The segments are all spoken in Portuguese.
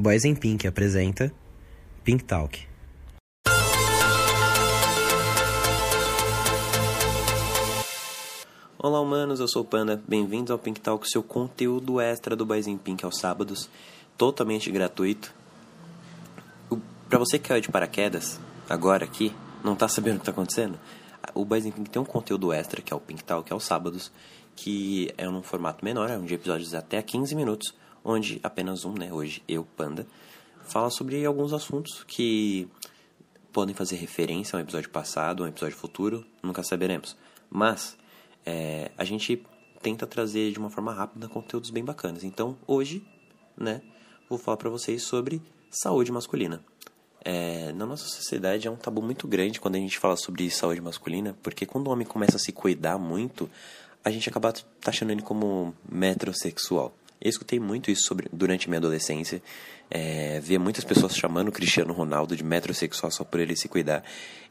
Boys in Pink apresenta Pink Talk. Olá, humanos, eu sou o Panda. Bem-vindos ao Pink Talk, seu conteúdo extra do Boys in Pink aos sábados, totalmente gratuito. Para você que caiu de paraquedas, agora aqui, não tá sabendo o que tá acontecendo, o Boys in Pink tem um conteúdo extra, que é o Pink Talk aos sábados, que é num formato menor, é um de episódios até 15 minutos, onde apenas um, né, hoje eu, Panda, fala sobre alguns assuntos que podem fazer referência a um episódio passado, a um episódio futuro, nunca saberemos. Mas é, a gente tenta trazer de uma forma rápida conteúdos bem bacanas. Então, hoje, né, vou falar para vocês sobre saúde masculina. É, na nossa sociedade é um tabu muito grande quando a gente fala sobre saúde masculina, porque quando o homem começa a se cuidar muito, a gente acaba taxando ele como metrosexual. Eu escutei muito isso sobre, durante minha adolescência. É, via muitas pessoas chamando o Cristiano Ronaldo de metrosexual só por ele se cuidar.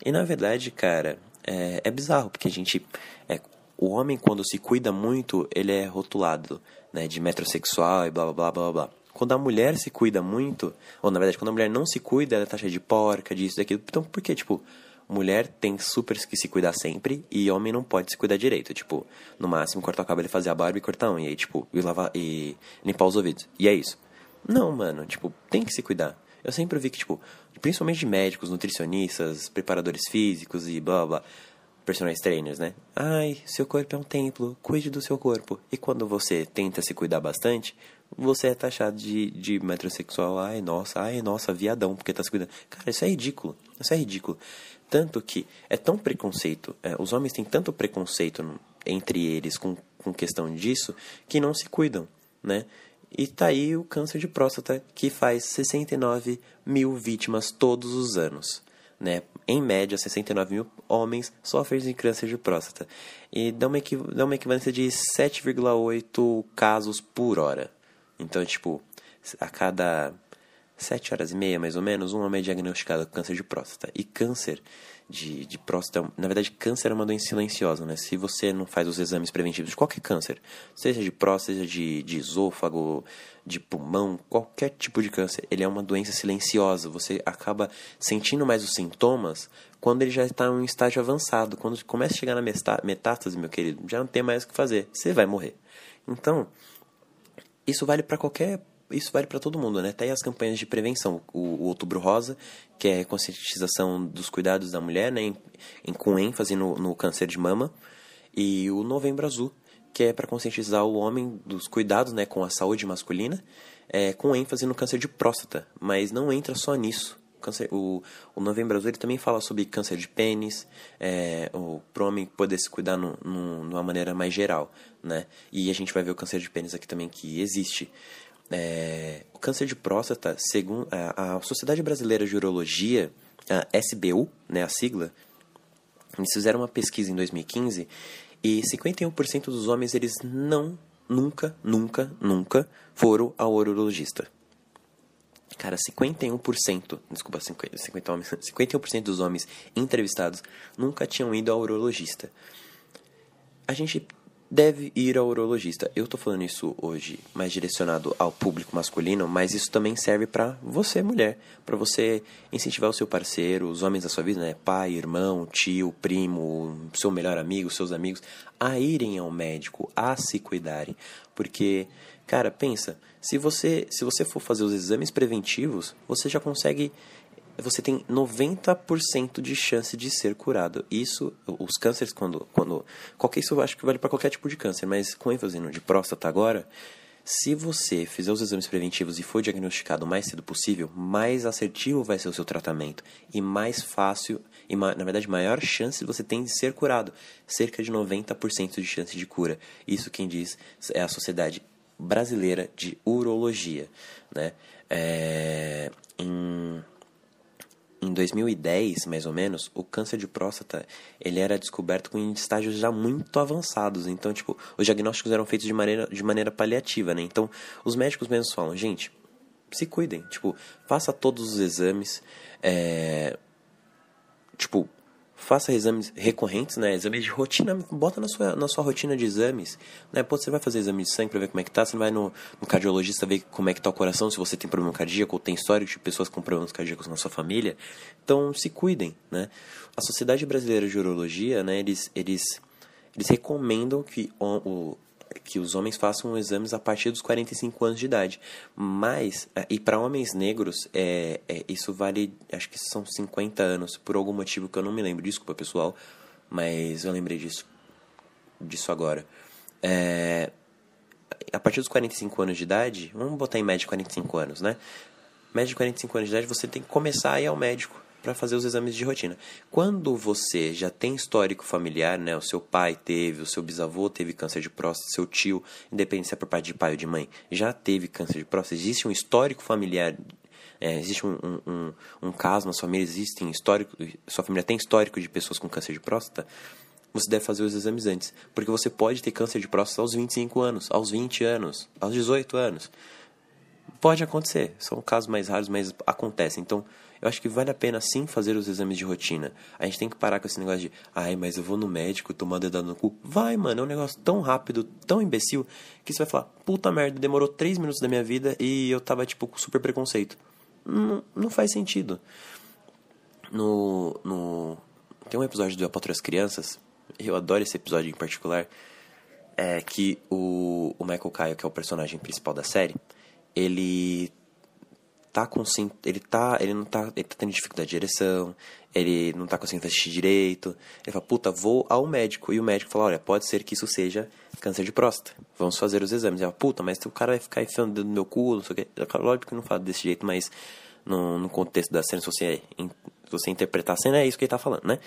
E na verdade, cara, é, é bizarro, porque a gente. É, o homem, quando se cuida muito, ele é rotulado né, de metrosexual e blá blá blá blá blá. Quando a mulher se cuida muito, ou na verdade, quando a mulher não se cuida, ela tá cheia de porca, disso, daquilo. Então, por que, tipo, mulher tem super que se cuidar sempre e homem não pode se cuidar direito. Tipo, no máximo cortar o cabelo e fazer a barba e cortar um. E aí, tipo, e, lavar, e limpar os ouvidos. E é isso. Não, mano, tipo, tem que se cuidar. Eu sempre vi que, tipo, principalmente de médicos, nutricionistas, preparadores físicos e blá blá, personagens trainers, né? Ai, seu corpo é um templo, cuide do seu corpo. E quando você tenta se cuidar bastante, você é taxado de, de metrosexual. Ai, nossa, ai, nossa, viadão, porque tá se cuidando. Cara, isso é ridículo. Isso é ridículo. Tanto que é tão preconceito, é, os homens têm tanto preconceito entre eles com, com questão disso, que não se cuidam, né? E tá aí o câncer de próstata, que faz 69 mil vítimas todos os anos. Né? Em média, 69 mil homens sofrem de câncer de próstata. E dá uma, dá uma equivalência de 7,8 casos por hora. Então, tipo, a cada sete horas e meia, mais ou menos, um homem é diagnosticado com câncer de próstata. E câncer de, de próstata, na verdade, câncer é uma doença silenciosa, né? Se você não faz os exames preventivos de qualquer câncer, seja de próstata, seja de, de esôfago, de pulmão, qualquer tipo de câncer, ele é uma doença silenciosa. Você acaba sentindo mais os sintomas quando ele já está em um estágio avançado. Quando começa a chegar na metástase, meu querido, já não tem mais o que fazer. Você vai morrer. Então, isso vale para qualquer isso vale para todo mundo, né? Até as campanhas de prevenção. O, o, Outubro Rosa, que é conscientização dos cuidados da mulher, né? Em, em, com ênfase no, no câncer de mama. E o Novembro Azul, que é para conscientizar o homem dos cuidados né, com a saúde masculina, é, com ênfase no câncer de próstata. Mas não entra só nisso. O, câncer, o, o Novembro Azul ele também fala sobre câncer de pênis, é, o homem poder se cuidar no, no, de uma maneira mais geral. Né? E a gente vai ver o câncer de pênis aqui também que existe. É, o câncer de próstata, segundo a, a, Sociedade Brasileira de Urologia, a SBU, né, a sigla, eles fizeram uma pesquisa em 2015 e 51% dos homens eles não, nunca, nunca, nunca foram ao urologista. Cara, 51%, desculpa, 50, 50 homens, 51% dos homens entrevistados nunca tinham ido ao urologista. A gente deve ir ao urologista. Eu tô falando isso hoje mais direcionado ao público masculino, mas isso também serve para você, mulher, para você incentivar o seu parceiro, os homens da sua vida, né, pai, irmão, tio, primo, seu melhor amigo, seus amigos, a irem ao médico, a se cuidarem, porque cara, pensa, se você se você for fazer os exames preventivos, você já consegue você tem 90% de chance de ser curado. Isso, os cânceres, quando. quando qualquer, isso eu acho que vale para qualquer tipo de câncer, mas com ênfase no de próstata agora, se você fizer os exames preventivos e for diagnosticado o mais cedo possível, mais assertivo vai ser o seu tratamento e mais fácil, e na verdade maior chance você tem de ser curado. Cerca de 90% de chance de cura. Isso quem diz é a Sociedade Brasileira de Urologia. Né? É, em em 2010, mais ou menos, o câncer de próstata ele era descoberto com estágios já muito avançados. Então, tipo, os diagnósticos eram feitos de maneira, de maneira paliativa, né? Então, os médicos mesmos falam, gente, se cuidem. Tipo, faça todos os exames. É... Tipo, faça exames recorrentes, né? Exames de rotina, bota na sua, na sua rotina de exames, né? Pô, você vai fazer exame de sangue pra ver como é que tá, você vai no, no cardiologista ver como é que tá o coração, se você tem problema cardíaco ou tem histórico de pessoas com problemas cardíacos na sua família. Então, se cuidem, né? A Sociedade Brasileira de Urologia, né, eles, eles, eles recomendam que o, que os homens façam exames a partir dos 45 anos de idade. Mas, é, e para homens negros, é, é, isso vale, acho que são 50 anos, por algum motivo que eu não me lembro, desculpa pessoal, mas eu lembrei disso, disso agora. É, a partir dos 45 anos de idade, vamos botar em média 45 anos, né? Média de 45 anos de idade, você tem que começar a ir ao médico para fazer os exames de rotina. Quando você já tem histórico familiar, né, o seu pai teve, o seu bisavô teve câncer de próstata, seu tio, independente se é por parte de pai ou de mãe, já teve câncer de próstata, existe um histórico familiar é, existe um, um, um, um, caso na sua família, existe histórico, sua família tem histórico de pessoas com câncer de próstata, você deve fazer os exames antes. Porque você pode ter câncer de próstata aos 25 anos, aos 20 anos, aos 18 anos. Pode acontecer, são casos mais raros, mas acontece. Então, eu acho que vale a pena sim fazer os exames de rotina. A gente tem que parar com esse negócio de, ai, mas eu vou no médico tomar dedada no cu. Vai, mano, é um negócio tão rápido, tão imbecil, que você vai falar, puta merda, demorou 3 minutos da minha vida e eu tava, tipo, com super preconceito. Não, não faz sentido. No, no. Tem um episódio do Eu Patro as Crianças, eu adoro esse episódio em particular, é que o, o Michael Caio, que é o personagem principal da série, ele tá com ele tá, ele não tá, ele tá tendo dificuldade de ereção, ele não tá conseguindo assistir direito. Ele fala, puta, vou ao médico. E o médico fala, olha, pode ser que isso seja câncer de próstata. Vamos fazer os exames. Fala, puta, mas o cara vai ficar enfiando do meu cu, não sei o quê. Lógico que não fala desse jeito, mas no, no contexto da cena, se você, se você interpretar a cena, é isso que ele tá falando, né?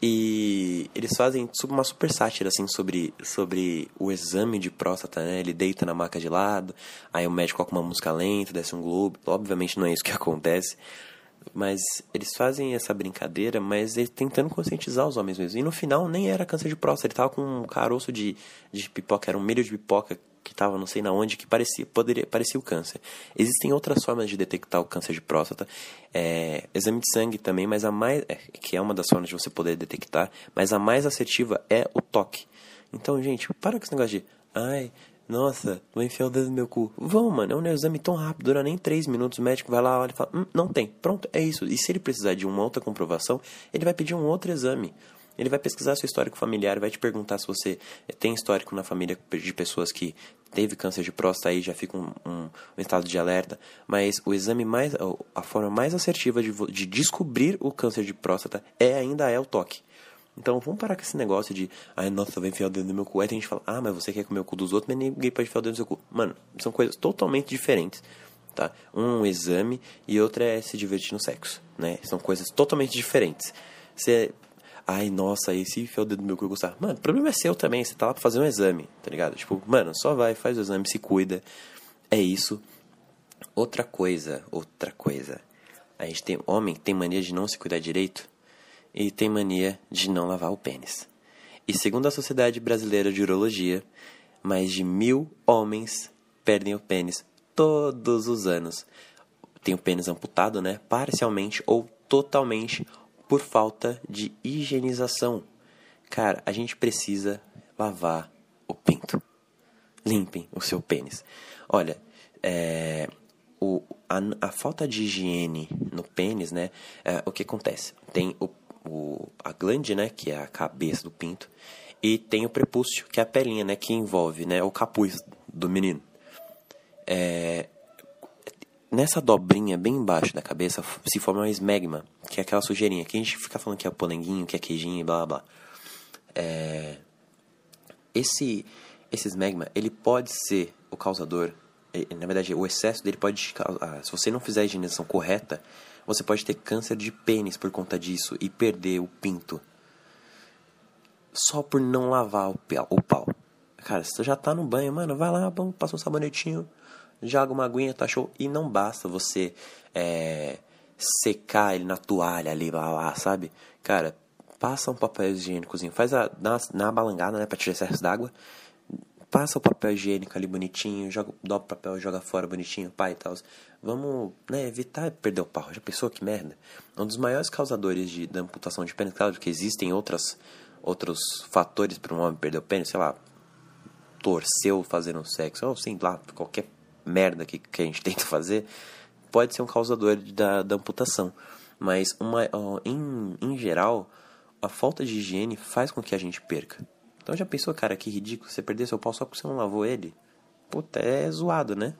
E eles fazem uma super sátira, assim, sobre, sobre o exame de próstata, né? Ele deita na maca de lado, aí o médico coloca uma música lenta, desce um globo. Obviamente não é isso que acontece. Mas eles fazem essa brincadeira, mas eles tentando conscientizar os homens mesmo. E no final nem era câncer de próstata, ele tava com um caroço de, de pipoca, era um milho de pipoca que estava não sei na onde, que parecia, poderia, parecia o câncer. Existem outras formas de detectar o câncer de próstata. É, exame de sangue também, mas a mais. É, que é uma das formas de você poder detectar, mas a mais assertiva é o toque. Então, gente, para com esse negócio de. Ai, nossa, vou enfiar o dedo no meu cu. Vão, mano, é um exame tão rápido, dura nem 3 minutos. O médico vai lá, olha e fala: hum, não tem. Pronto, é isso. E se ele precisar de uma outra comprovação, ele vai pedir um outro exame. Ele vai pesquisar seu histórico familiar, vai te perguntar se você tem histórico na família de pessoas que teve câncer de próstata aí já fica um, um, um, estado de alerta, mas o exame mais, a forma mais assertiva de, de descobrir o câncer de próstata é ainda é o toque. Então vamos parar com esse negócio de, ai nossa, vai enfiar o dedo no meu cu. Aí tem gente que fala, ah, mas você quer comer o cu dos outros, mas ninguém pode enfiar o dedo no seu cu. Mano, são coisas totalmente diferentes, tá? Um exame e outro é se divertir no sexo, né? São coisas totalmente diferentes. Você Ai, nossa, aí se enfiar o dedo no meu cu e gostar. Mano, o problema é seu também. Você tá lá pra fazer um exame, tá ligado? Tipo, mano, só vai, faz o exame, se cuida. É isso. Outra coisa, outra coisa. A gente tem homem que tem mania de não se cuidar direito e tem mania de não lavar o pênis. E segundo a Sociedade Brasileira de Urologia, mais de mil homens perdem o pênis todos os anos. Tem o pênis amputado, né? Parcialmente ou totalmente por falta de higienização. Cara, a gente precisa lavar o pinto. Limpem o seu pênis. Olha, é, o, a, a, falta de higiene no pênis, né? É, o que acontece? Tem o, o, a glande, né? Que é a cabeça do pinto. E tem o prepúcio, que é a pelinha, né? Que envolve né, o capuz do menino. É, nessa dobrinha bem embaixo da cabeça se forma um esmegma, que é aquela sujeirinha que a gente fica falando que é polenguinho, que é queijinho e blá blá. É... Esse, esse esmegma, ele pode ser o causador, na verdade, o excesso dele pode causar, se você não fizer a higienização correta, você pode ter câncer de pênis por conta disso e perder o pinto. Só por não lavar o pau. Cara, você já tá no banho, mano, vai lá, passa um sabonetinho, joga uma aguinha, tá show. E não basta você é, secar ele na toalha ali, lá, lá, sabe? Cara, passa um papel higiênicozinho, faz a, na, na balangada, né, pra tirar excesso d'água. passa o papel higiênico ali bonitinho, joga, dobra o papel, joga fora bonitinho, pai e tal. Vamos, né, evitar perder o pau. Já pensou que merda? Um dos maiores causadores de, da amputação de pênis, claro que existem outras, outros fatores para um homem perder o pênis, sei lá, torceu fazendo sexo, ou sei lá, qualquer merda que, que a gente tenta fazer, pode ser um causador da, da amputação. Mas, uma, em, em geral, a falta de higiene faz com que a gente perca. Então já pensou, cara, que ridículo você perder seu pau só porque você não lavou ele? Puta, é zoado, né?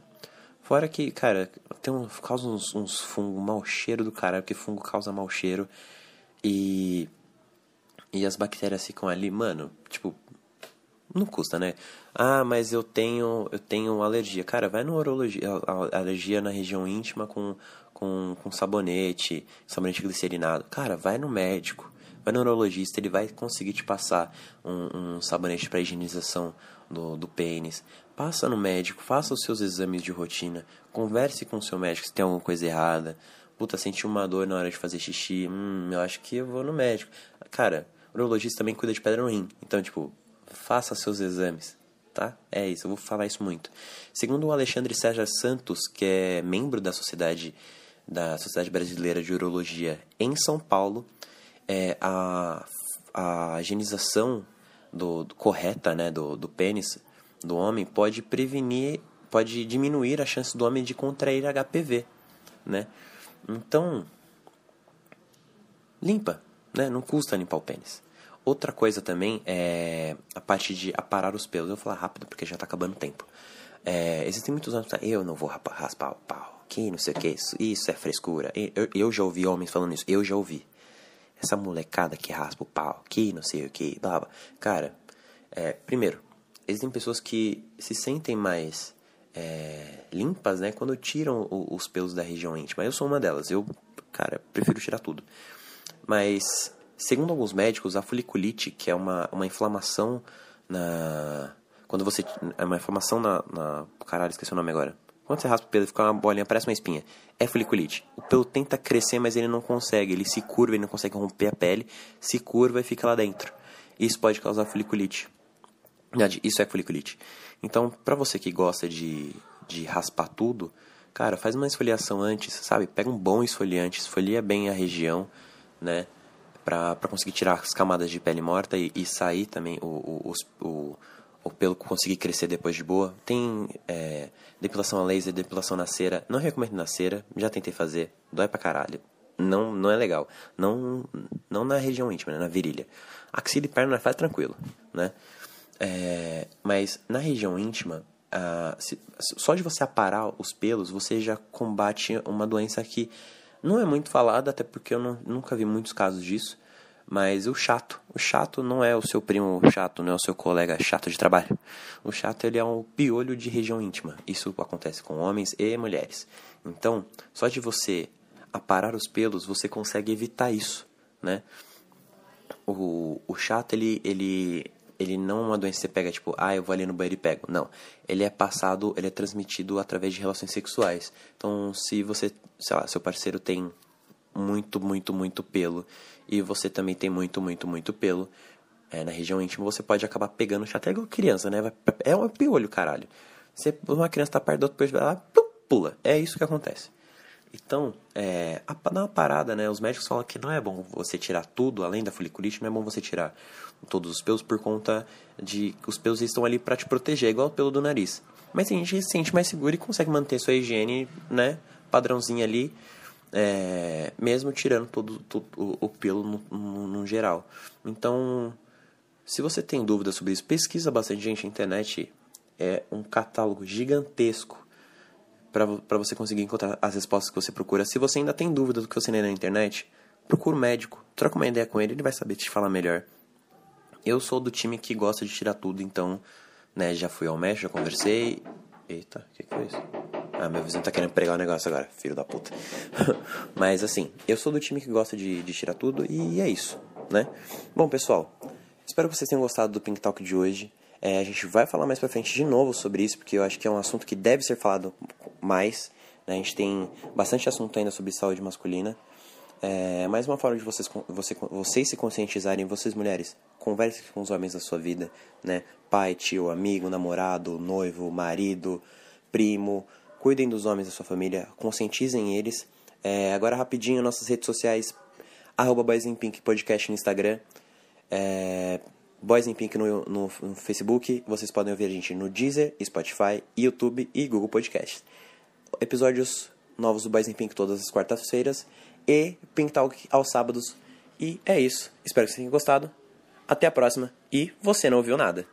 Fora que, cara, tem um, causa uns, uns fungos mau cheiro do caralho, porque fungo causa mau cheiro. E. E as bactérias ficam ali, mano, tipo. Não custa, né? Ah, mas eu tenho eu tenho alergia. Cara, vai no urologia, alergia na região íntima com, com, com sabonete, sabonete glicerinado. Cara, vai no médico vai no neurologista, ele vai conseguir te passar um, um sabonete para higienização do, do pênis. Passa no médico, faça os seus exames de rotina, converse com o seu médico se tem alguma coisa errada. Puta, senti uma dor na hora de fazer xixi, hum, eu acho que eu vou no médico. Cara, o neurologista também cuida de pedra no rim, então, tipo, faça seus exames, tá? É isso, eu vou falar isso muito. Segundo o Alexandre César Santos, que é membro da Sociedade da Sociedade Brasileira de Urologia em São Paulo, é, a, a higienização do, do, correta né, do, do pênis do homem pode prevenir, pode diminuir a chance do homem de contrair HPV, né? Então, limpa, né? Não custa limpar o pênis. Outra coisa também é a parte de aparar os pelos. Eu vou falar rápido porque já está acabando o tempo. É, existem muitos anos eu não vou raspar o pau, que não sei o que, isso, isso é frescura. Eu, eu já ouvi homens falando isso, eu já ouvi essa molecada que raspa o pau, que não sei o que, blá, blá. Cara, é, primeiro, existem pessoas que se sentem mais é, limpas, né, quando tiram o, os pelos da região íntima. Eu sou uma delas, eu, cara, prefiro tirar tudo. Mas, segundo alguns médicos, a foliculite, que é uma, uma inflamação na... Quando você... É uma inflamação na, na... Caralho, esqueci o nome agora quando você raspa o pelo, fica uma bolinha, parece uma espinha. É foliculite. O pelo tenta crescer, mas ele não consegue. Ele se curva, ele não consegue romper a pele, se curva e fica lá dentro. Isso pode causar foliculite. Isso é foliculite. Então, pra você que gosta de, de raspar tudo, cara, faz uma esfoliação antes, sabe? Pega um bom esfoliante, esfolia bem a região, né? Pra conseguir tirar as camadas de pele morta e, e sair também o, o, o, o pelo conseguir crescer depois de boa. Tem é, depilação a laser, depilação na cera. Não recomendo na cera, já tentei fazer, dói pra caralho. Não, não é legal. Não, não na região íntima, né? na virilha. Axila e perna faz tranquilo, né? É, mas na região íntima, se, só de você aparar os pelos, você já combate uma doença que não é muito falada, até porque eu não, nunca vi muitos casos disso, mas o chato, o chato não é o seu primo chato, não é o seu colega chato de trabalho. O chato ele é um piolho de região íntima. Isso acontece com homens e mulheres. Então, só de você aparar os pelos, você consegue evitar isso, né? O, o chato ele ele ele não é uma doença que você pega tipo, ah, eu vou ali no banheiro e pego. Não. Ele é passado, ele é transmitido através de relações sexuais. Então, se você, sei lá, seu parceiro tem muito, muito, muito pelo e você também tem muito, muito, muito pelo é, na região íntima, você pode acabar pegando chato. É igual criança, né? É um piolho, caralho. Você, uma criança tá perto do outro, vai lá, pula. É isso que acontece. Então, é, a, dá uma parada, né? Os médicos falam que não é bom você tirar tudo, além da foliculite, não é bom você tirar todos os pelos por conta de que os pelos estão ali para te proteger, igual o pelo do nariz. Mas a gente se sente mais seguro e consegue manter sua higiene, né? Padrãozinho ali, é, mesmo tirando todo, todo o, pelo no, no, no, geral. Então, se você tem dúvidas sobre isso, pesquisa bastante gente na internet. É um catálogo gigantesco para você conseguir encontrar as respostas que você procura. Se você ainda tem dúvida do que você lê na internet, procura um médico, troca uma ideia com ele, ele vai saber te falar melhor. Eu sou do time que gosta de tirar tudo, então, né, já fui ao médico, já conversei. Eita, o que, que foi isso? Ah, meu vizinho tá querendo pregar o um negócio agora, filho da puta. Mas assim, eu sou do time que gosta de, de tirar tudo e é isso, né? Bom, pessoal, espero que vocês tenham gostado do Pink Talk de hoje. É, a gente vai falar mais pra frente de novo sobre isso, porque eu acho que é um assunto que deve ser falado mais. Né? A gente tem bastante assunto ainda sobre saúde masculina. É mais uma forma de vocês, você, vocês se conscientizarem, vocês mulheres, conversem com os homens da sua vida, né? Pai, tio, amigo, namorado, noivo, marido, primo. Cuidem dos homens da sua família, conscientizem eles. É, agora rapidinho, nossas redes sociais, arroba Podcast no Instagram, é, Boys in Pink no, no, no, Facebook. Vocês podem ouvir a gente no Deezer, Spotify, YouTube e Google Podcast. Episódios novos do Boys in Pink todas as quartas-feiras e Pink Talk aos sábados. E é isso. Espero que vocês tenham gostado. Até a próxima. E você não ouviu nada.